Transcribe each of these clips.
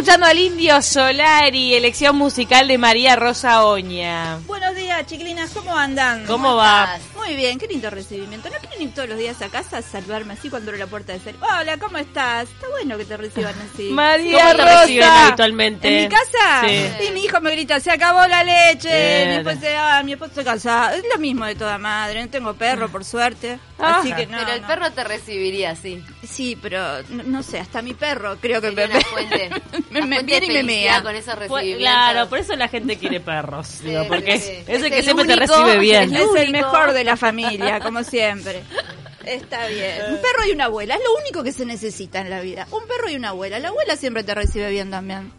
escuchando al Indio Solari, elección musical de María Rosa Oña. Buenos días, chiquilinas, ¿cómo andan? ¿Cómo va? Muy bien, qué lindo recibimiento. ¿No quieren ir todos los días a casa a saludarme así cuando abro la puerta de ser? Hola, ¿cómo estás? Está bueno que te reciban así. María ¿Cómo te reciben habitualmente? ¿En mi casa? Sí. Y mi hijo me grita, se acabó la leche. Mi esposo, ah, mi esposo se casado. Es lo mismo de toda madre. No tengo perro, por suerte. Ah. Así que no. Pero el no. perro te recibiría así. Sí, pero no, no sé, hasta mi perro creo que Sería me, fuente, viene y me mea. con esos Fue- recibimientos. claro, por eso la gente quiere perros, digo, porque sí, es el que el siempre te único- recibe bien. el Es el mejor de la familia, como siempre. Está bien. Un perro y una abuela. Es lo único que se necesita en la vida. Un perro y una abuela. La abuela siempre te recibe bien también.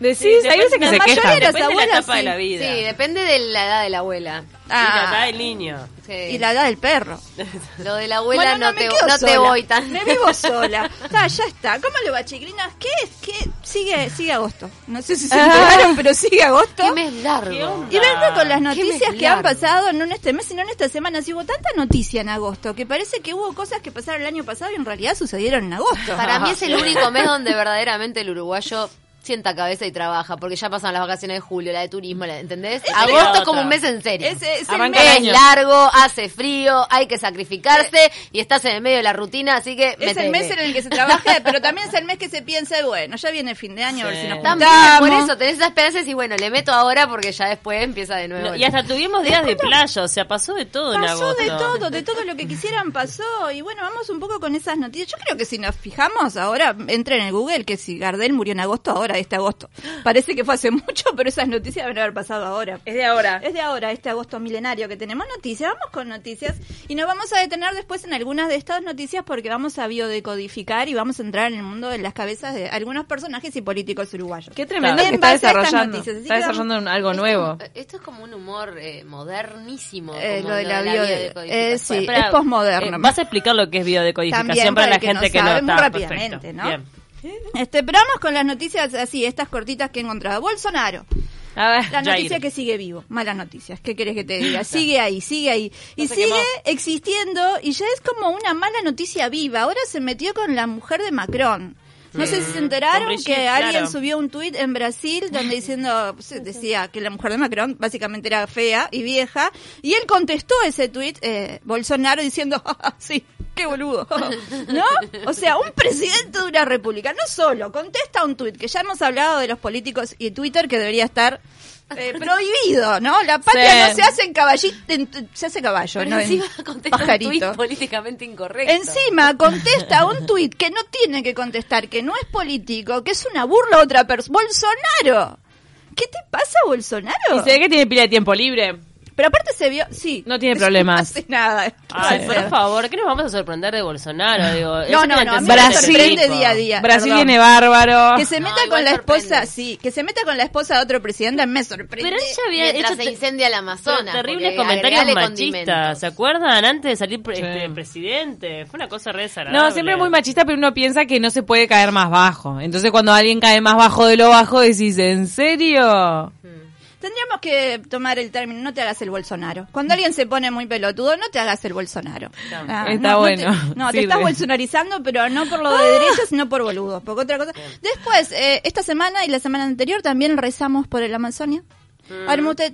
Decís, hay veces que la se mayoría quejan. de las Depende de la abuelas, etapa de sí. la vida. Sí, depende de la edad de la abuela. Y la edad del niño. Sí. Y la edad del perro. Lo de la abuela Bueno, no, me te, no te voy tan. Me vivo sola. Está, ya está. ¿Cómo le va, chiquilinas? ¿Qué es? ¿Qué? Sigue, sigue agosto. No sé si se enteraron, pero sigue agosto. Qué mes ¿Qué largo. Y vengo con las noticias que han pasado, no en este mes, sino en esta semana. Si hubo tanta noticia en agosto, que parece que hubo cosas que pasaron el año pasado y en realidad sucedieron en agosto. Para mí es el único mes donde verdaderamente el uruguayo sienta cabeza y trabaja, porque ya pasan las vacaciones de julio, la de turismo, la, ¿entendés? Agosto es como un mes en serio. Es, es el mes- es largo, hace frío, hay que sacrificarse y estás en el medio de la rutina, así que Es el mes en el que se trabaja, pero también es el mes que se piensa, bueno, ya viene el fin de año, a ver si nos También, por eso tenés esa esperanza y bueno, le meto ahora porque ya después empieza de nuevo. No, y hasta tuvimos días de playa, o sea, pasó de todo en Pasó agosto. de todo, de todo lo que quisieran pasó. Y bueno, vamos un poco con esas noticias. Yo creo que si nos fijamos, ahora entren en el Google que si Gardel murió en agosto, ahora este agosto. Parece que fue hace mucho, pero esas noticias deben haber pasado ahora. Es de ahora. Es de ahora, este agosto milenario que tenemos noticias. Vamos con noticias y nos vamos a detener después en algunas de estas noticias porque vamos a biodecodificar y vamos a entrar en el mundo de las cabezas de algunos personajes y políticos uruguayos. Qué tremendo En que está desarrollando. noticias, Está que vamos- desarrollando algo Esto- nuevo. Esto es como un humor eh, modernísimo. Eh, como lo de la bio- biodecodificación. eh, sí. Espera, es posmoderno. eh, vas a explicar lo que es biodecodificación También para para la el que gente no que sabe, no muy está. rápidamente, Perfecto. ¿no? Bien. Este, pero vamos con las noticias así, estas cortitas que he encontrado. Bolsonaro, A ver, la Jair. noticia que sigue vivo. Malas noticias, ¿qué querés que te diga? Sigue ahí, sigue ahí. Y sigue quemó. existiendo y ya es como una mala noticia viva. Ahora se metió con la mujer de Macron. No sé si se enteraron Con Brigitte, que alguien claro. subió un tuit en Brasil donde diciendo, pues, decía que la mujer de Macron básicamente era fea y vieja, y él contestó ese tuit, eh, Bolsonaro, diciendo, "Ja, ja, sí, qué boludo, ¿no? O sea, un presidente de una república, no solo, contesta un tuit, que ya hemos hablado de los políticos y Twitter que debería estar eh, prohibido, ¿no? La patria Sí. no se hace en caballito, se hace caballo, Pero no en encima contesta un pajarito. tuit políticamente incorrecto. Encima contesta un tuit que no tiene que contestar, que no es político, que es una burla a otra persona. ¡Bolsonaro! ¿Qué te pasa, Bolsonaro? Y se ve que tiene pila de tiempo libre. Pero aparte se vio, sí. No tiene problemas. No hace nada. Ay, por favor, ¿qué nos vamos a sorprender de Bolsonaro? Digo, No, no, no, a mí intención me de Brasil. sorprende día a día. Brasil perdón. viene bárbaro. Que se meta No, con la esposa, sorprende. sí, que se meta con la esposa de otro presidente me sorprende. Pero ella había Mientras hecho se incendia el Amazonas. terribles comentarios machistas. ¿Se acuerdan? Antes de salir pre- Sí. este, presidente. Fue una cosa re desagradable. No, siempre muy machista, pero uno piensa que no se puede caer más bajo. Entonces cuando alguien cae más bajo de lo bajo, decís, ¿en serio? Tendríamos que tomar el término, no te hagas el Bolsonaro. Cuando alguien se pone muy pelotudo, no te hagas el Bolsonaro. Ah, Está no, bueno, No, te, no, te sirve. estás bolsonarizando, pero no por lo de derecha, sino por boludo. Porque otra cosa. Después, eh, esta semana y la semana anterior también rezamos por el Amazonia.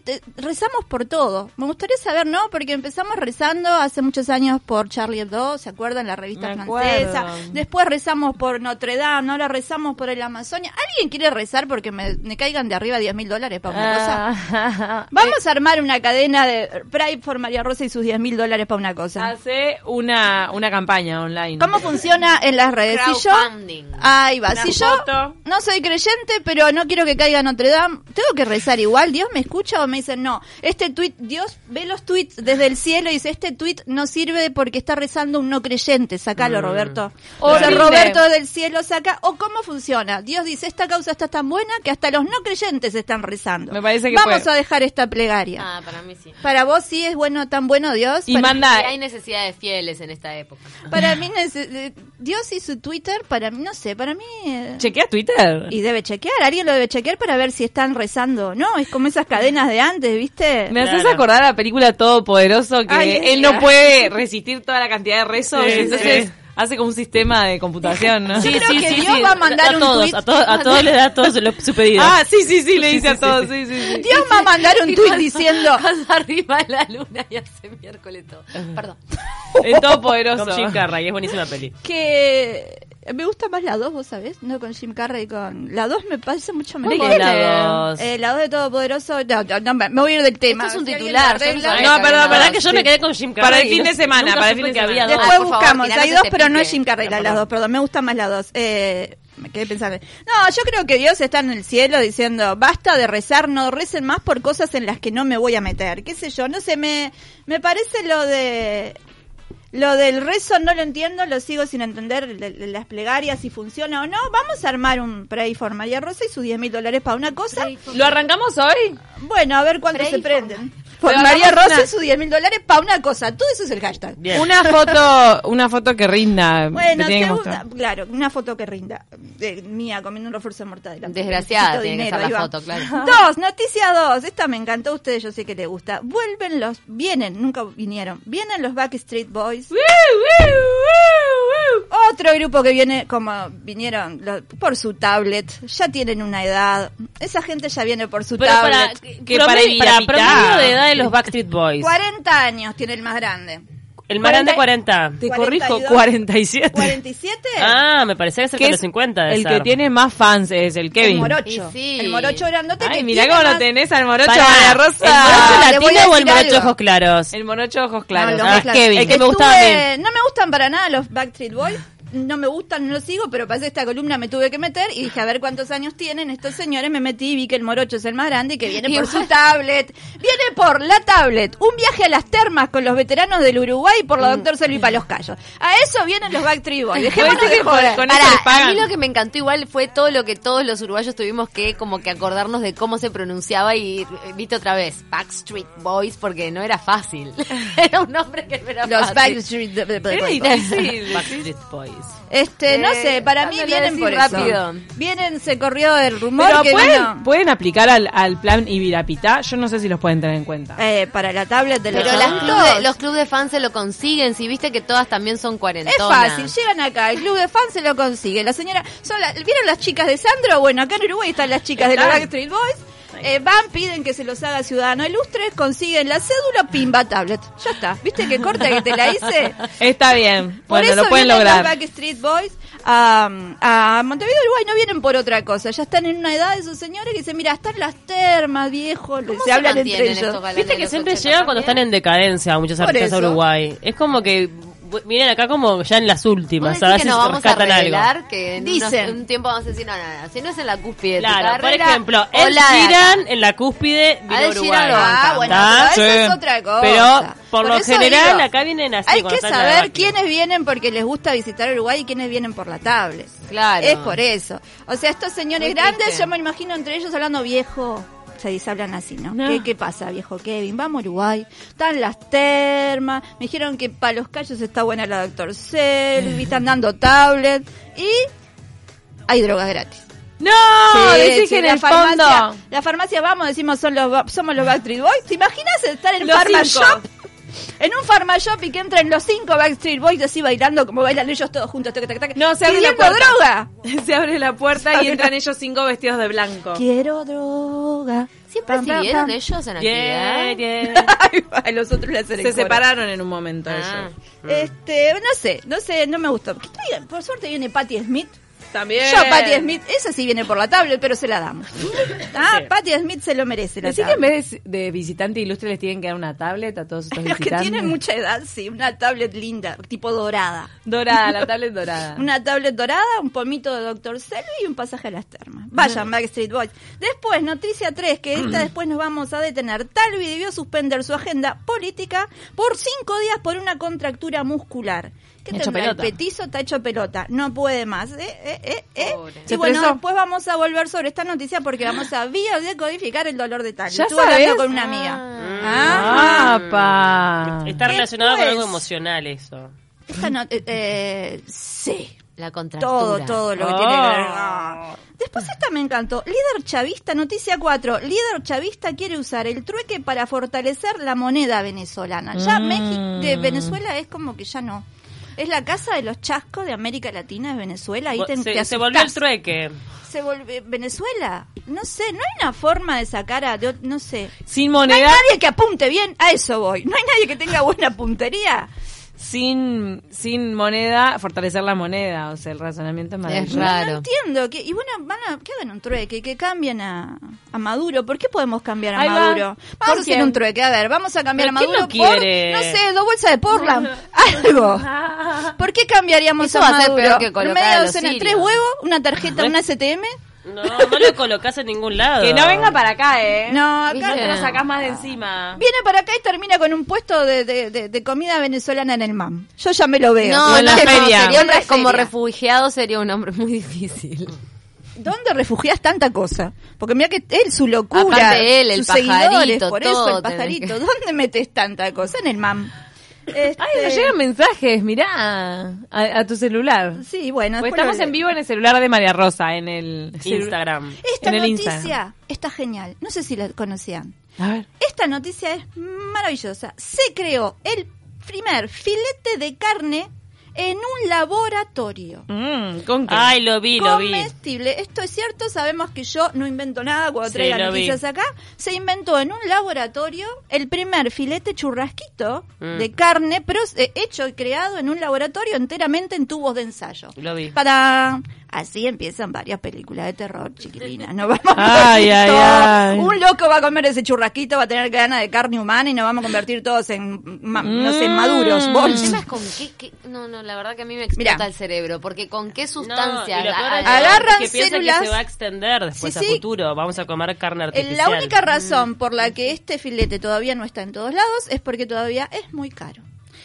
Te- rezamos por todo. Me gustaría saber, ¿no? Porque empezamos rezando hace muchos años por Charlie Hebdo, ¿se acuerdan? La revista Me francesa. acuerdo. Después rezamos por Notre Dame, ahora rezamos por el Amazonia. ¿Alguien quiere rezar porque me, me caigan de arriba 10 mil dólares para una cosa? Vamos a armar una cadena de Pride for María Rosa y sus 10 mil dólares para una cosa. Hace una, una campaña online. ¿Cómo funciona en las redes? Si yo, ahí va. Una Si yo no soy creyente, pero no quiero que caiga Notre Dame, ¿tengo que rezar igual? ¿Dios me escucha o me dicen no? Este tweet, Dios ve los tweets desde el cielo y dice, este tweet no sirve porque está rezando un no creyente. Sacalo, Roberto. O sea. Roberto del cielo saca. ¿O cómo funciona? Dios dice, esta causa está tan buena que hasta los no creyentes están rezando. Me parece que Vamos a dejar esta plegaria. Ah, para mí sí. Para vos sí es bueno, tan bueno Dios. Y para, manda, Y hay necesidad de fieles en esta época. para mí, eh, Dios y su Twitter, para mí, no sé, para mí... eh, chequea Twitter. y debe chequear, alguien lo debe chequear para ver si están rezando no. Es como esas cadenas de antes, ¿viste? Me haces Claro. acordar a la película Todopoderoso que Ay, él no puede resistir toda la cantidad de rezos. Sí, entonces sí. Hace como un sistema de computación, ¿no? Yo creo que Dios va a mandar a un todos, tweet. a, todos, a todos les da todos los- su pedido. Ah, sí, sí, sí, le dice Sí, a sí, todos, sí, sí, sí, sí. Dios va a mandar un cuando- diciendo, Cuando arriba de la luna y hace miércoles todo. Perdón. Es todopoderoso. Con Jim Carrey, es buenísima peli. que me gusta más la 2, vos sabés, no con Jim Carrey, con la 2 me parece mucho ¿De mejor. qué la dos? Eh, la 2 de Todopoderoso, no, no, no, me voy a ir del tema. Esto es un Si titular, no perdón, que verdad que yo dos. me quedé con Jim Carrey. Para el fin de semana, Nunca para el fin de que había semana. dos. Después favor, buscamos, tiranos hay dos, este pero no es Jim Carrey, la- No, las dos, perdón, me gustan más las dos. Eh, me quedé pensando. No, yo creo que Dios está en el cielo diciendo, basta de rezar, no recen más por cosas en las que no me voy a meter. ¿Qué sé yo? No sé, me, me parece lo de... Lo del rezo no lo entiendo, lo sigo sin entender, de- de las plegarias, si funciona o no. Vamos a armar un Pray for María Rosa y sus 10 mil dólares para una cosa. ¿Lo arrancamos hoy? Bueno, a ver cuánto Pray se prenden. Por María Rosa una- y sus 10 mil dólares para una cosa. Todo eso es el hashtag. Bien. Una foto, una foto que rinda. Bueno, te que gusta- claro, una foto que rinda. De, mía comiendo un refuerzo de mortadela. Desgraciada tiene que dinero, ser la foto, claro. Dos, noticia dos. Esta me encantó a ustedes, yo sé que te gusta. Vuelven los, vienen, nunca vinieron. Vienen los Backstreet Boys. Otro grupo que viene, como vinieron por su tablet, ya tienen una edad. Esa gente ya viene por su Pero para, tablet. que para promedio, para Evita promedio de edad de los Backstreet Boys. 40 años tiene el más grande. El más grande 40. 40. Te 42. corrijo, 47. ¿47? Ah, me parecía que cerca Que de es los 50 de el ser. que tiene más fans es el El Kevin. morocho. Y sí. El morocho grandote Ay, que mira tiene cómo lo más- tenés al morocho Pará, María Rosa. ¿El morocho le voy a latino o el morocho algo. ojos claros? El morocho ojos claros. No, Ah, es claros. Kevin, Es que me estuve- gustaba a mí. No me gustan para nada los Backstreet Boys. No me gustan, no los sigo, pero hacer esta columna me tuve que meter y dije a ver cuántos años tienen estos señores. Me metí y vi que el morocho es el más grande y que viene por su tablet. Viene por la tablet. Un viaje a las termas con los veteranos del Uruguay por la doctor Selvi Palos Callos. A eso vienen los Backstreet Boys. Dejémonos de joder. con Pará, a mí lo que me encantó igual fue todo lo que todos los uruguayos tuvimos que como que acordarnos de cómo se pronunciaba y eh, viste otra vez, Backstreet Boys, porque no era fácil. era un nombre que no era Los fácil. Backstreet Era Boys. difícil. Backstreet Boys. Este, no Eh, sé, para mí vienen por rápido. eso. Vienen, se corrió el rumor Pero que ¿pueden, vino- pueden aplicar al, al plan Ibirapitá. Yo no sé si los pueden tener en cuenta. eh, para la tablet de los Pero las adultos. club de- los clubes de fans se lo consiguen, si viste que todas también son Es cuarentonas. fácil, llegan acá, el club de fans se lo consigue. La señora, son la- ¿vieron las chicas de Sandro? Bueno, acá en Uruguay están las chicas de los Están. Backstreet Boys. Eh, van, piden que se los haga ciudadano ilustre, consiguen la cédula, pimba tablet. Ya está. ¿Viste qué corta que te la hice? Está bien. Por Bueno, eso lo pueden vienen lograr. los Backstreet Boys a, a Montevideo, Uruguay. No vienen por otra cosa. Ya están en una edad esos señores que dicen, mira, están las termas, viejo. ¿Cómo Se, hablan entre ellos. Viste que siempre 80 llegan cuando están en decadencia muchos artistas a. Uruguay. Es como que vienen acá como ya en las ¿Vos últimas, a ver que si nos vamos a rescatan algo. revelar que en unos- Dicen. en un tiempo vamos a decir, no, no, no, si no es en la cúspide de tu Claro, por carrera, ejemplo, o Ed la de acá. Sheeran en la cúspide vino A Uruguay. Lo Ah, bueno, pero eso Sí. es otra cosa. Pero por, Por lo eso general digo, acá vienen así. Hay que saber quiénes vienen porque les gusta visitar Uruguay y quiénes vienen por la tablet. Claro. Es por eso. O sea, estos señores Muy grandes, triste. yo me imagino entre ellos hablando viejo. Se hablan así, ¿no? No. ¿Qué, qué pasa, viejo Kevin? Vamos a Uruguay. Están las termas. Me dijeron que para los callos está buena la doctor Selvi. Están dando tablet. Y hay drogas gratis. No, Sí, decís sí, que en la el farmacia, fondo. la farmacia vamos, decimos son los, somos los Backstreet Boys. ¿Te imaginas estar en Los Pharma. Shop? En un Pharma Shop y que entren los cinco Backstreet Boys así bailando como bailan ellos todos juntos. tac, tac, tac, No, se abre la puerta. droga. Se abre la puerta y entran ellos cinco vestidos de blanco. Quiero droga. ¿Siempre Pam, siguieron pam. ellos en Yeah, actividad? yeah. Va, los otros Se separaron en un momento Ah. ellos. Este, no sé, no sé, no me gustó. Por suerte viene Patti Smith. También. Yo, Patti Smith, esa sí viene por la tablet, pero se la damos. Ah, Sí. Patti Smith se lo merece la Decí que en vez de, visitante ilustre les tienen que dar una tablet a todos estos Los que tienen mucha edad, sí, una tablet linda, tipo dorada. Dorada, la tablet dorada. Una tablet dorada, un pomito de Dr. Selvi y un pasaje a las termas. Vayan, Backstreet Boys. Después, noticia 3, que esta después nos vamos a detener. Talvi debió suspender su agenda política por cinco días por una contractura muscular. ¿Qué Hecho tendrá? El pelota. petizo está hecho pelota. No puede más. ¿eh? ¿Eh? ¿Eh? ¿Eh? Y ¿Se bueno, después vamos a volver sobre esta noticia porque vamos a biodecodificar el dolor de Talvi. ¿Ya Estuve hablando sabes? con una amiga. Ah, pa. Está relacionado con algo emocional eso. Esta no- eh, eh, sí. La contractura. Todo, todo lo que tiene que ver. Oh. Ah. Después esta me encantó. Líder chavista, noticia 4. Líder chavista quiere usar el trueque para fortalecer la moneda venezolana. Ya Mm. México, de Venezuela es como que ya no. Es la casa de los chascos de América Latina, de Venezuela. Ahí te, se, te se volvió el trueque. Se volve- Venezuela. No sé, no hay una forma de sacar a... no sé. Sin No hay moneda, nadie que apunte bien, a eso voy. No hay nadie que tenga buena puntería. Sin, sin moneda, fortalecer la moneda. O sea, el razonamiento es maravilloso. No, Raro. no entiendo. Que, y bueno, van a, que hagan un trueque, que cambien a, a Maduro. ¿Por qué podemos cambiar a Ahí. Maduro? ¿Por Vamos a hacer un trueque. A ver, vamos a cambiar ¿Pero a quién Maduro quiere? por, no sé, dos bolsas de Portland. Algo. ¿Por qué cambiaríamos Eso a va a ser Maduro? peor que colocar Media a los docena, tres huevos, una tarjeta, una STM. No, no lo colocás en ningún lado. Que no venga para acá, ¿eh? No, acá. Te no. lo sacás más de encima. Viene para acá y termina con un puesto de, de, de- de comida venezolana en el MAM. Yo ya me lo veo. No, O en no, la no, feria. sería como feria. refugiado sería un hombre muy difícil. ¿Dónde refugias tanta cosa? Porque mira que él, su locura, Aparte él, el sus seguidores, pajarito, por eso el pajarito. que- ¿Dónde metes tanta cosa? En el MAM. Este, Ay, nos llegan mensajes, mirá, a, a tu celular. Sí, bueno. Pues estamos lo- en vivo en el celular de María Rosa, en el Instagram. Esta en el noticia Instagram. está genial. No sé si la conocían. A ver. Esta noticia es maravillosa. Se creó el primer filete de carne en un laboratorio. Mm, ¿Con qué? Ay, lo vi, lo vi. comestible. Esto es cierto, sabemos que yo no invento nada cuando Sí, traigo vi. noticias acá. Se inventó en un laboratorio el primer filete churrasquito Mm. de carne, pero eh, hecho y creado en un laboratorio enteramente en tubos de ensayo. Lo vi. Para así empiezan varias películas de terror, chiquilina. No vamos a Ay, convertir ay. Un loco va a comer ese churrasquito, va a tener ganas de carne humana y nos vamos a convertir todos en, ma- no sé, Mm. maduros, El tema es con qué, qué- no, no, la verdad que a mí me explota Mirá. el cerebro, porque con qué sustancia Agarran es que piensan células- que se va a extender después Sí, a futuro. Vamos a comer carne artificial. La única razón por la que este filete todavía no está en todos lados es porque todavía es muy caro.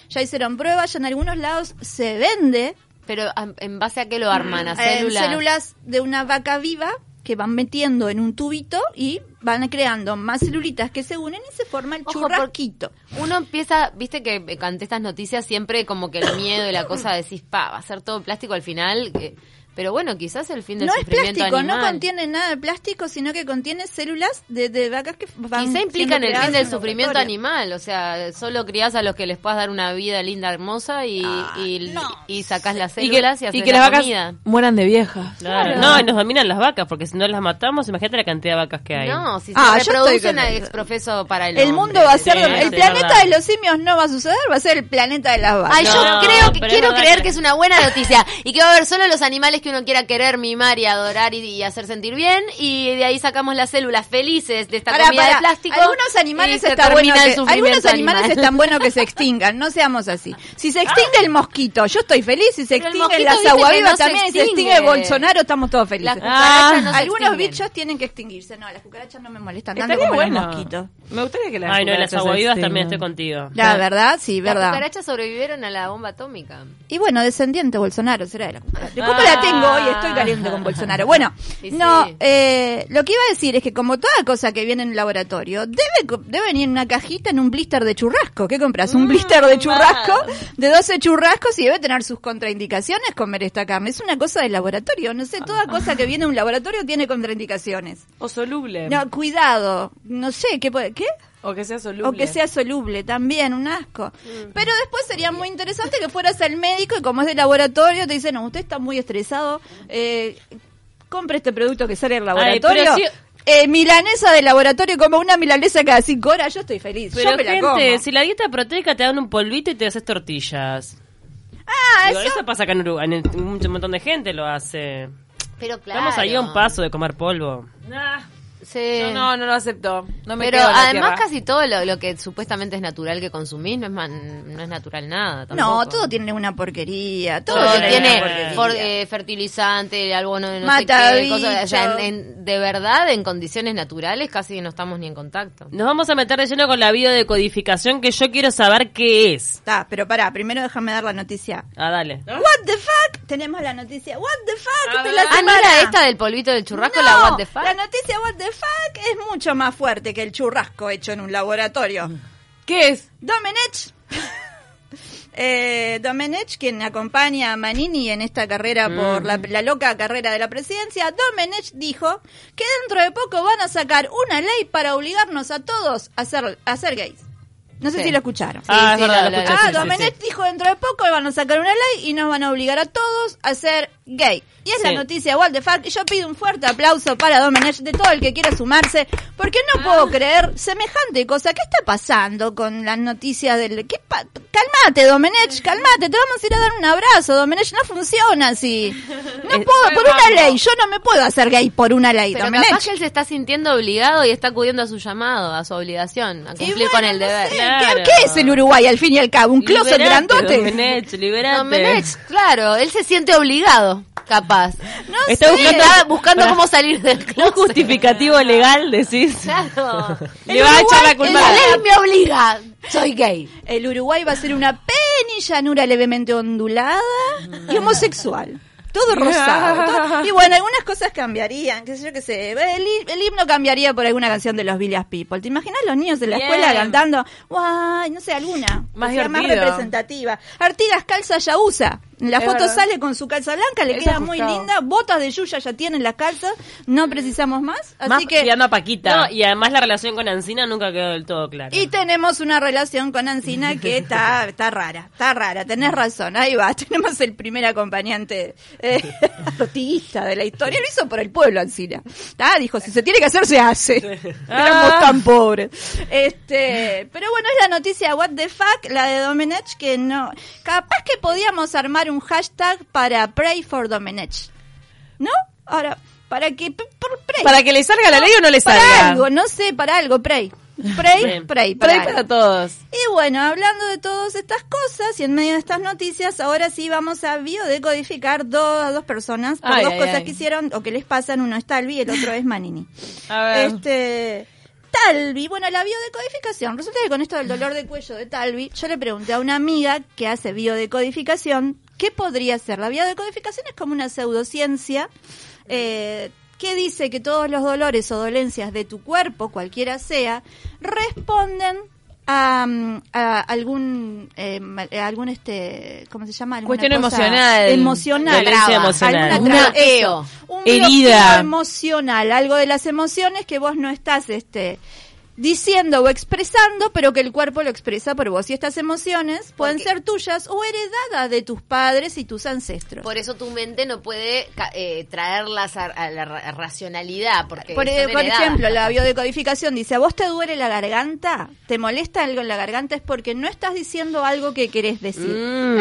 Ya hicieron pruebas, ya en algunos lados se vende Pero en base a qué lo arman, a células. células de una vaca viva que van metiendo en un tubito y van creando más celulitas que se unen y se forma el Ojo, churrasquito. Uno empieza, viste que eh, ante estas noticias siempre como que el miedo y la cosa decís, pa, va a ser todo plástico al final. que- pero bueno, quizás el fin del No es sufrimiento plástico, no animal. contiene nada de plástico, sino que contiene células de, de vacas que van Quizá implica en siendo el fin del en sufrimiento animal, o sea, solo criás a los que les puedas dar una vida linda, hermosa y, Ah, y, no. y sacás las Y que, células y, haces y que la las vacas comida. mueran de viejas. Claro. No, y nos dominan las vacas, porque si no las matamos, imagínate la cantidad de vacas que hay. No, si Ah, se reproducen a el- exprofeso para el El hombre. mundo va a ser, Sí, el sí, planeta verdad. de los simios no va a suceder, va a ser el planeta de las vacas. Ay, No, yo creo que es quiero creer que- que es una buena noticia y que va a haber solo los animales que uno quiera querer, mimar y adorar y, y hacer sentir bien y de ahí sacamos las células felices de esta Pará, comida de plástico. Algunos animales se está termina bueno que, sufrimiento algunos animales animal. están buenos que se extingan, no seamos así. Si se extingue el mosquito, yo estoy feliz, si se extinguen las que aguavivas no se también y se extingue. Bolsonaro, estamos todos felices. Las no Algunos bichos tienen que extinguirse, no, las cucarachas no me molestan tanto como bueno. los mosquitos. Me gustaría que las Ay, no, las aguavivas también estoy contigo. La verdad, sí, Las verdad. cucarachas sobrevivieron a la bomba atómica. Y bueno, descendiente Bolsonaro será de la cucaracha. Culpa la tengo hoy, estoy caliente con Bolsonaro. Bueno, Sí, no, sí. eh, lo que iba a decir es que como toda cosa que viene en el laboratorio, debe, debe venir en una cajita en un blister de churrasco. ¿Qué compras? Un blister de churrasco, de 12 churrascos y debe tener sus contraindicaciones comer esta carne. Es una cosa del laboratorio. No sé, toda cosa que viene de un laboratorio tiene contraindicaciones. O soluble. No, cuidado. No sé, ¿qué puede, qué? O que sea soluble. O que sea soluble, también, un asco. Pero después sería muy interesante que fueras al médico y como es de laboratorio te dicen, no, usted está muy estresado, eh, compre este producto que sale del laboratorio. Eh, milanesa de laboratorio, como una milanesa cada cinco horas, yo estoy feliz. Pero yo me la gente, como. si la dieta proteica te dan un polvito y te haces tortillas. Ah, Digo, eso... eso pasa acá en Uruguay, en- un montón de gente lo hace. Pero claro. Estamos ahí a un paso de comer polvo. Nah, Sí. yo no, no lo acepto. No me Pero quedo en la además casi todo lo, lo que supuestamente es natural que consumís no es, man- no es natural nada. No, todo tiene una porquería. Todo, tiene, eh, fertilizante, algo no, no sé Mata qué, cosas, o sea, bichos. en- en- de verdad, en condiciones naturales casi no estamos ni en contacto. Nos vamos a meter de lleno con la biodecodificación que yo quiero saber qué es. Está, pero pará, primero déjame dar la noticia. Ah, dale. What the fuck? Tenemos la noticia. What the fuck de la Ah, ¿no era esta del polvito del churrasco, No, la what the fuck? La noticia What the fuck es mucho más fuerte que el churrasco hecho en un laboratorio. ¿Qué es? Domenech. Eh, Domenech, quien acompaña a Manini en esta carrera por la, la loca carrera de la presidencia, Domenech dijo que dentro de poco van a sacar una ley para obligarnos a todos a ser, a ser gays. No sé Sí. si lo escucharon. Ah, es sí, verdad, lo- lo lo- escuché, Ah, sí, sí, Domenech sí. dijo dentro de poco van a sacar una ley y nos van a obligar a todos a ser gay. Y es la Sí. noticia What the fuck. Y yo pido un fuerte aplauso para Domenech de todo el que quiera sumarse, porque no puedo creer semejante cosa. ¿Qué está pasando con las noticias del... ¿Qué pa- Calmate, Domenech, calmate, te vamos a ir a dar un abrazo, Domenech, no funciona así. No puedo, por una ley, yo no me puedo hacer gay por una ley, Pero Domenech. capaz que él se está sintiendo obligado y está acudiendo a su llamado, a su obligación, a cumplir bueno, con el no deber. sé, Claro. ¿qué, qué es el Uruguay al fin y al cabo? ¿Un closet grandote? Domenech, liberate. Domenech, claro, él se siente obligado, capaz. No Está sé. buscando- Está buscando Para- cómo salir del Un closet. justificativo legal, decís. Claro. Le va a echar la culpa. La ley me obliga, soy gay. El Uruguay va a ser una penillanura levemente ondulada y homosexual. Todo rosado. todo- Y bueno, algunas cosas cambiarían, qué sé yo qué sé. El, hi- el himno cambiaría por alguna canción de los Village People. ¿Te imaginas los niños en la Bien. escuela cantando? Guay, no sé, alguna. Más que sea más divertido. representativa. Artigas calza ya usa. La Es foto verdad. sale con su calza blanca, le Es queda muy linda. Botas de Yuya ya tienen las calzas. No precisamos más. Así Más que. a Paquita. No, y además la relación con Ancina nunca quedó del todo clara. Y tenemos una relación con Ancina que está, está rara, está rara, tenés razón, ahí va, tenemos el primer acompañante eh, de la historia, lo hizo por el pueblo Ancina, Ah, dijo, si se tiene que hacer, se hace, éramos tan pobres. Este, pero bueno, es la noticia What the fuck, la de Domenech, que no, capaz que podíamos armar un hashtag para Pray for Domenech, ¿no? Ahora, para que, por Pray. ¿Para que le salga la ley o no le Para salga? algo, no sé, para algo, pray. Pray, pray, para, para todos. Y bueno, hablando de todas estas cosas y en medio de estas noticias, ahora sí vamos a biodecodificar dos, a dos personas por Ay, dos ay, cosas ay. que hicieron o que les pasan. Uno es Talvi y el otro es Manini. A ver. Este. Talvi, bueno, la biodecodificación. Resulta que con esto del dolor de cuello de Talvi, yo le pregunté a una amiga que hace biodecodificación, ¿qué podría ser? La biodecodificación es como una pseudociencia eh, que dice que todos los dolores o dolencias de tu cuerpo, cualquiera sea, responden a, mm, a algún eh, algún este cómo se llama Cuestión emocional. emocional Traba. emocional. Alguna Un traba, bloqueo. eso. un Herida. emocional algo de las emociones que vos no estás este diciendo o expresando, pero que el cuerpo lo expresa por vos. Y estas emociones pueden Porque- ser tuyas o heredadas de tus padres y tus ancestros. Por eso tu mente no puede ca- eh, traerlas a, a la ra- racionalidad. Porque Por, eh, por ejemplo, la biodecodificación dice, ¿a vos te duele la garganta? ¿Te molesta algo en la garganta? Es porque no estás diciendo algo que querés decir. Mm,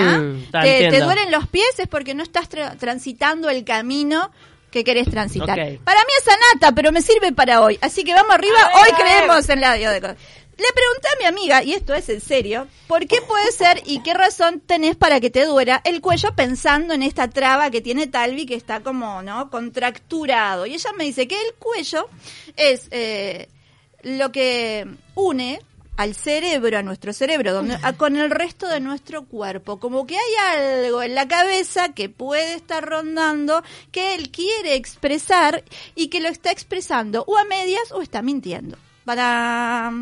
¿ah? te, te duelen los pies es porque no estás tra- transitando el camino que querés transitar. Para mí es anata, pero me sirve para hoy. Así que vamos arriba, ver, hoy creemos en la biodecodificación. Le pregunté a mi amiga, y esto es en serio, ¿por qué puede ser y qué razón tenés para que te duela el cuello pensando en esta traba que tiene Talvi que está como, ¿no? Contracturado. Y ella me dice que el cuello es eh, lo que une al cerebro, a nuestro cerebro, donde, a- con el resto de nuestro cuerpo. Como que hay algo en la cabeza que puede estar rondando, que él quiere expresar y que lo está expresando o a medias o está mintiendo. Para...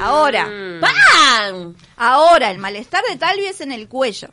Ahora, Mm. ¡Pam! Ahora, el malestar de Talvi es en el cuello.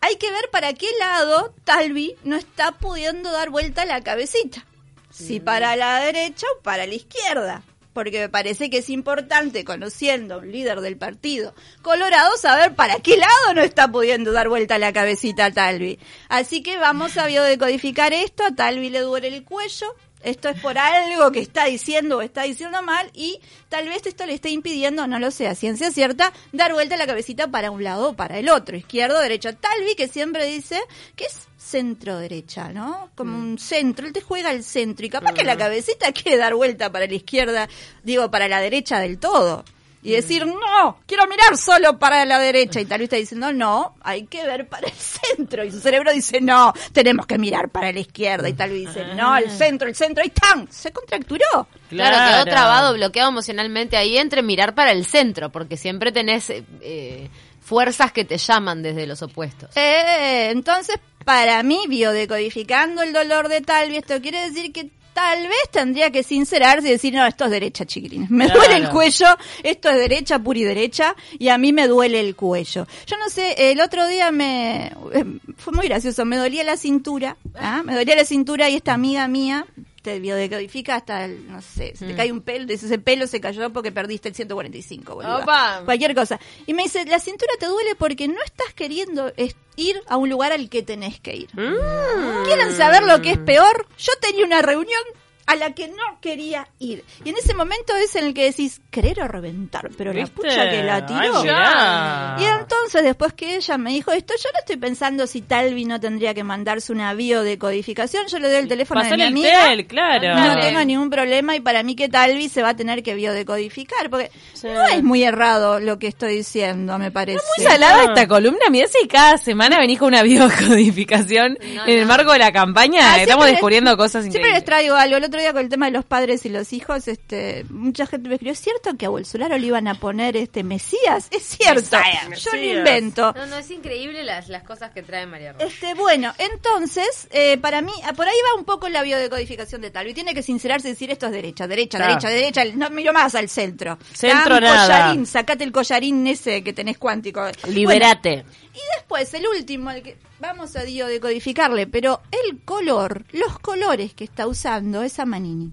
Hay que ver para qué lado Talvi no está pudiendo dar vuelta la cabecita. Si para la derecha o para la izquierda. Porque me parece que es importante, conociendo a un líder del partido colorado, saber para qué lado no está pudiendo dar vuelta la cabecita a Talvi. Así que vamos a biodecodificar esto. A Talvi le duele el cuello. Esto es por algo que está diciendo o está diciendo mal y tal vez esto le esté impidiendo, no lo sé, a ciencia cierta, dar vuelta la cabecita para un lado o para el otro, izquierdo, derecha. Talvi que siempre dice que es centro derecha, ¿no? Como un centro, él te juega al centro y capaz que la cabecita quiere dar vuelta para la izquierda, digo, para la derecha del todo. Y decir, no, quiero mirar solo para la derecha. Y tal vez está diciendo, no, hay que ver para el centro. Y su cerebro dice, no, tenemos que mirar para la izquierda. Y tal vez dice, no, el centro, el centro. Y ¡tan! Se contracturó. Claro, quedó trabado, bloqueado emocionalmente ahí entre mirar para el centro, porque siempre tenés eh, fuerzas que te llaman desde los opuestos. Eh, entonces, para mí, biodecodificando el dolor de Talvi, esto quiere decir que tal vez tendría que sincerarse y decir, no, esto es derecha, chiquilines. Me Claro. duele el cuello, esto es derecha, pura y derecha, y a mí me duele el cuello. Yo no sé, el otro día me... eh, Fue muy gracioso, me dolía la cintura, ¿ah? me dolía la cintura y esta amiga mía, te biodecodifica hasta, el, no sé, Mm. se te cae un pelo, ese pelo se cayó porque perdiste el 145, boluda. Opa. Cualquier cosa. Y me dice, la cintura te duele porque no estás queriendo ir a un lugar al que tenés que ir. Mm. ¿Quieren saber lo que es peor? Yo tenía una reunión a la que no quería ir. Y en ese momento es en el que decís, querer o reventar, pero la pucha que la Ay, tiró. mirá. Y entonces, después que ella me dijo esto, yo no estoy pensando si Talvi no tendría que mandarse una biodecodificación. Yo le doy el teléfono de mi Pasale amiga. tel, claro. No Dale. tengo ningún problema y para mí que Talvi se va a tener que biodecodificar, porque Sí. no es muy errado lo que estoy diciendo, me parece. Muy salada esta columna. Mirá si cada semana venís con una biocodificación No, en el no. marco de la campaña. Ah, Estamos les- descubriendo cosas Siempre les increíbles. traigo algo. El otro día con el tema de los padres y los hijos, este, mucha gente me escribió, ¿es cierto que a Bolsonaro le iban a poner este Mesías? Es cierto. Yo no Mesías. invento. No, no, es increíble las, las cosas que trae María Rosa. Este, bueno, entonces, eh, para mí, ah, por ahí va un poco la biodecodificación de Talvi. Tiene que sincerarse y decir esto es derecha, derecha, Claro. derecha, derecha. No miro más al centro. Centro Tan nada. Collarín, sacate el collarín ese que tenés cuántico. Liberate. Bueno, y después, el último, el que vamos a biodecodificarle, pero el color, los colores que está usando esa Manini.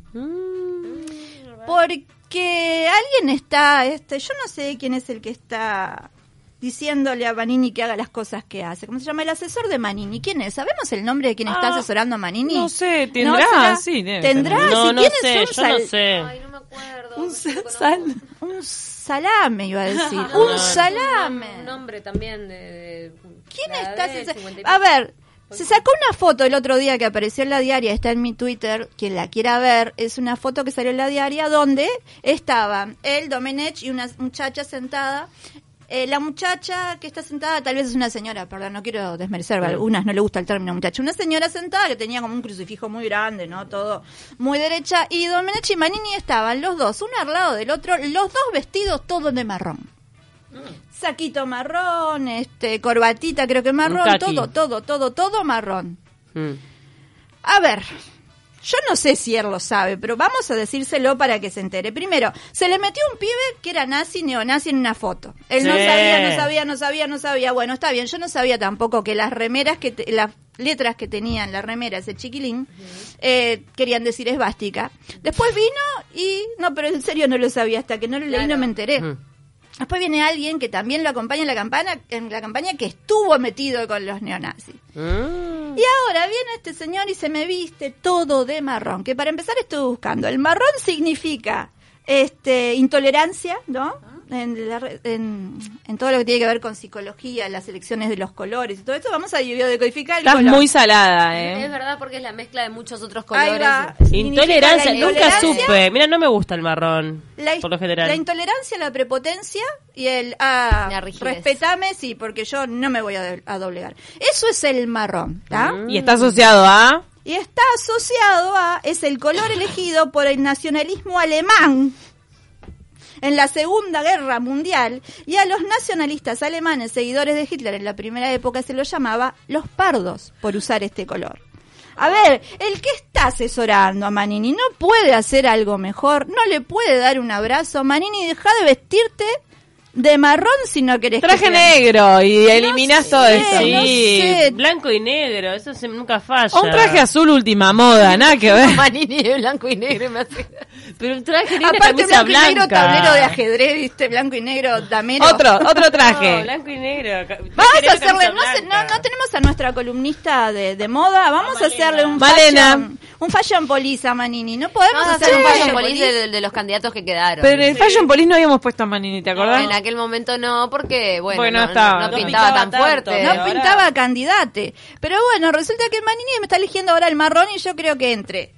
Porque alguien está, este, yo no sé quién es el que está diciéndole a Manini que haga las cosas que hace. ¿Cómo se llama? El asesor de Manini. ¿Quién es? ¿Sabemos el nombre de quien está Ah, asesorando a Manini? no sé, tendrá, será? sí, debe ¿Tendrá? No, si no sé, un yo sal- no sé. Ay, no me acuerdo. Un no sal. Un salame, iba a decir. No, un salame. Un nombre también de... de- ¿Quién la está? del se- 50 y A ver, se sacó una foto el otro día que apareció en la diaria, está en mi Twitter, quien la quiera ver, es una foto que salió en la diaria donde estaban él, Domenech y una muchacha sentada. Eh, la muchacha que está sentada, tal vez es una señora, perdón, no quiero desmerecer, a algunas no le gusta el término muchacha. Una señora sentada que tenía como un crucifijo muy grande, ¿no? Todo muy derecha. Y Domenech y Manini estaban los dos, uno al lado del otro, los dos vestidos todos de marrón saquito marrón, este, corbatita creo que marrón, todo, todo, todo, todo marrón. Mm. A ver, yo no sé si él lo sabe, pero vamos a decírselo para que se entere. Primero, se le metió un pibe que era nazi, neonazi en una foto. Él no sabía, no sabía, no sabía, no sabía. Bueno, está bien, yo no sabía tampoco que las remeras que, te- las letras que tenía en la remera ese chiquilín, eh, querían decir esvástica. Después vino y, no, pero en serio no lo sabía, hasta que no lo leí no me enteré. Mm. Después viene alguien que también lo acompaña en la campaña, en la campaña que estuvo metido con los neonazis. Mm. Y ahora viene este señor y se me viste todo de marrón. Que para empezar estoy buscando. El marrón significa este intolerancia, ¿no? En, la re- en, en todo lo que tiene que ver con psicología, las elecciones de los colores y todo esto, vamos a biodecodificar el Estás color. muy salada, Es ¿eh? verdad porque es la mezcla de muchos otros Ahí colores. va. Intolerancia, nunca supe. Mira, no me gusta el marrón. La, por lo general. la intolerancia, la prepotencia y el ah, respetame, sí, porque yo no me voy a, do- a doblegar. Eso es el marrón, ¿está? Mm. Y está asociado a... Y está asociado a, es el color elegido por el nacionalismo alemán en la Segunda Guerra Mundial y a los nacionalistas alemanes seguidores de Hitler en la primera época se los llamaba los pardos por usar este color. A ver, el que está asesorando a Manini no puede hacer algo mejor, no le puede dar un abrazo. Manini, deja de vestirte de marrón si no querés que Traje negro y eliminas todo sé, eso. no sé. blanco y negro, eso se- nunca falla. O un traje azul última moda, nada que ver. Manini de blanco y negro me hace... Pero un traje negro, Aparte camisa blanco y negro, blanca. tablero de ajedrez, viste, blanco y negro, damero. Otro, otro No, traje. blanco y negro. Vamos a hacerle, no, sé, no, blanca. no tenemos a nuestra columnista de, de moda, vamos a hacerle un Malena. fashion, un fashion police a Manini. No podemos hacer un fashion police de, de los candidatos que quedaron. Pero en el Fashion Police no habíamos puesto a Manini, ¿te acordás? En aquel momento no, porque, bueno, Porque no no, estaba. no No pintaba pintaba tan tanto, fuerte. No ahora- pintaba candidate. Pero bueno, resulta que Manini me está eligiendo ahora el marrón y yo creo que entre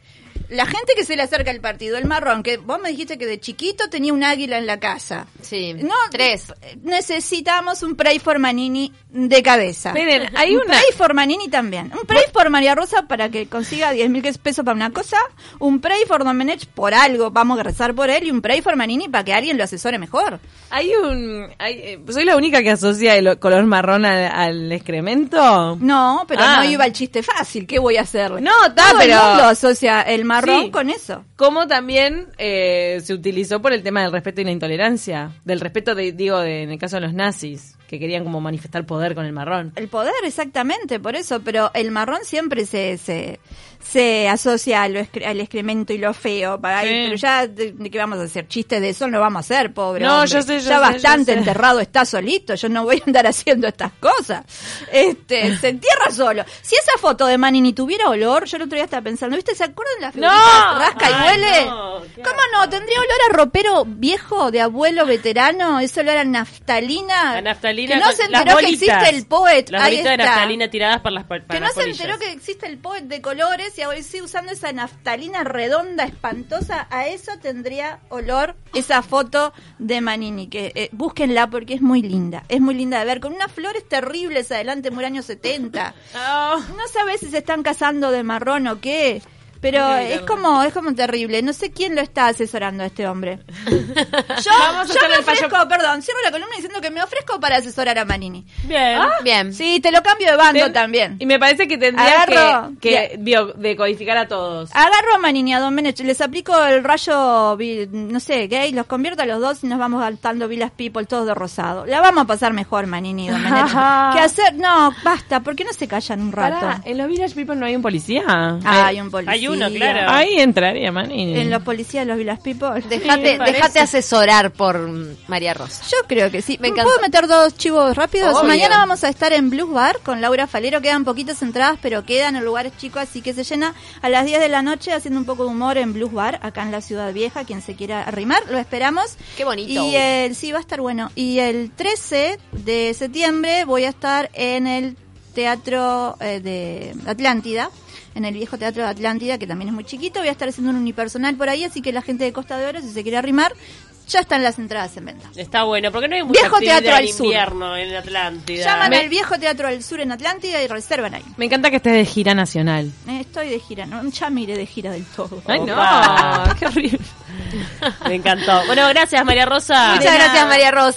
la gente que se le acerca al partido, el marrón, que vos me dijiste que de chiquito tenía un águila en la casa. Sí, No, tres. Necesitamos un pray for Manini de cabeza. Miren, hay un una... pray for Manini también. Un pray for María Rosa para que consiga 10 mil pesos para una cosa. Un pray for Domenech por algo. Vamos a rezar por él. Y un pray for Manini para que alguien lo asesore mejor. Hay un... hay- eh, ¿Soy la única que asocia el color marrón al, al excremento? No, pero Ah. no iba el chiste fácil. ¿Qué voy a hacerle? No, está, pero- el mundo asocia el marrón Sí. con eso. Como también eh, se utilizó por el tema del respeto y la intolerancia. Del respeto, de, digo, de, en el caso de los nazis. Que querían como manifestar poder con el marrón. El poder, exactamente, por eso, pero el marrón siempre se, se, se asocia al, al excremento y lo feo. Para, Sí. Pero ya, de, de qué vamos a hacer? Chistes de eso no vamos a hacer, pobre. No, hombre. yo sé, yo Ya sé, bastante yo sé. enterrado está solito, yo no voy a andar haciendo estas cosas. Este, se entierra solo. Si esa foto de Manini tuviera olor, yo el otro día estaba pensando, ¿viste? ¿Se acuerdan de la figurita No. rasca y Ay, huele? no, ¿Cómo no? ¿Tendría olor a ropero viejo de abuelo veterano? ¿Ese olor a naftalina? La naftalina Que no se enteró que existe el poet. Las Ahí bolitas de naftalina tiradas por las Que no se enteró que existe el poet de colores y ahora sigue usando esa naftalina redonda, espantosa. A eso tendría olor esa foto de Manini. Que eh, búsquenla porque es muy linda. Es muy linda de ver. Con unas flores terribles adelante, muy años 70. No sabes si se están casando de marrón o qué. Pero es como, es como terrible. No sé quién lo está asesorando a este hombre. Yo, yo me el fallo- ofrezco, perdón, cierro la columna diciendo que me ofrezco para asesorar a Manini. Bien. Bien. Sí, te lo cambio de bando Ten- también. Y me parece que tendría Agarro- que, que decodificar a todos. Agarro a Manini y a Don Menech, les aplico el rayo, no sé, gay, los convierto a los dos y nos vamos saltando Villas People todos de rosado. La vamos a pasar mejor, Manini y Don Menech. ¿Qué hacer? No, basta, ¿por qué no se callan un rato? Pará, ¿En los Village People no hay un policía? Ah, hay un policía. Hay uno, claro. Ahí entraría, Manini. En los policías de los Villas People. Dejate, dejate asesorar por María Rosa. Yo creo que sí. Me ¿Me encanta. ¿Puedo meter dos chivos rápidos? Obvio. Mañana vamos a estar en Blues Bar con Laura Falero. Quedan poquitas entradas, pero quedan en lugares chicos, así que se llena a las 10 de la noche haciendo un poco de humor en Blues Bar, acá en la Ciudad Vieja. Quien se quiera arrimar, lo esperamos. Qué bonito. Y el, sí, va a estar bueno. Y el 13 de septiembre voy a estar en el Teatro eh, de Atlántida. En el viejo teatro de Atlántida, que también es muy chiquito, voy a estar haciendo un unipersonal por ahí, así que la gente de Costa de Oro, si se quiere arrimar, ya están las entradas en venta. Está bueno, porque no hay mucha Viejo Teatro al Sur. invierno en Atlántida. Llaman Me- al viejo Teatro del Sur en Atlántida y reservan ahí. Me encanta que estés de gira nacional. Eh, estoy de gira, no, ya me iré de gira del todo. Ay, no, qué horrible. Me encantó. Bueno, gracias María Rosa. Muchas gracias, María Rosa.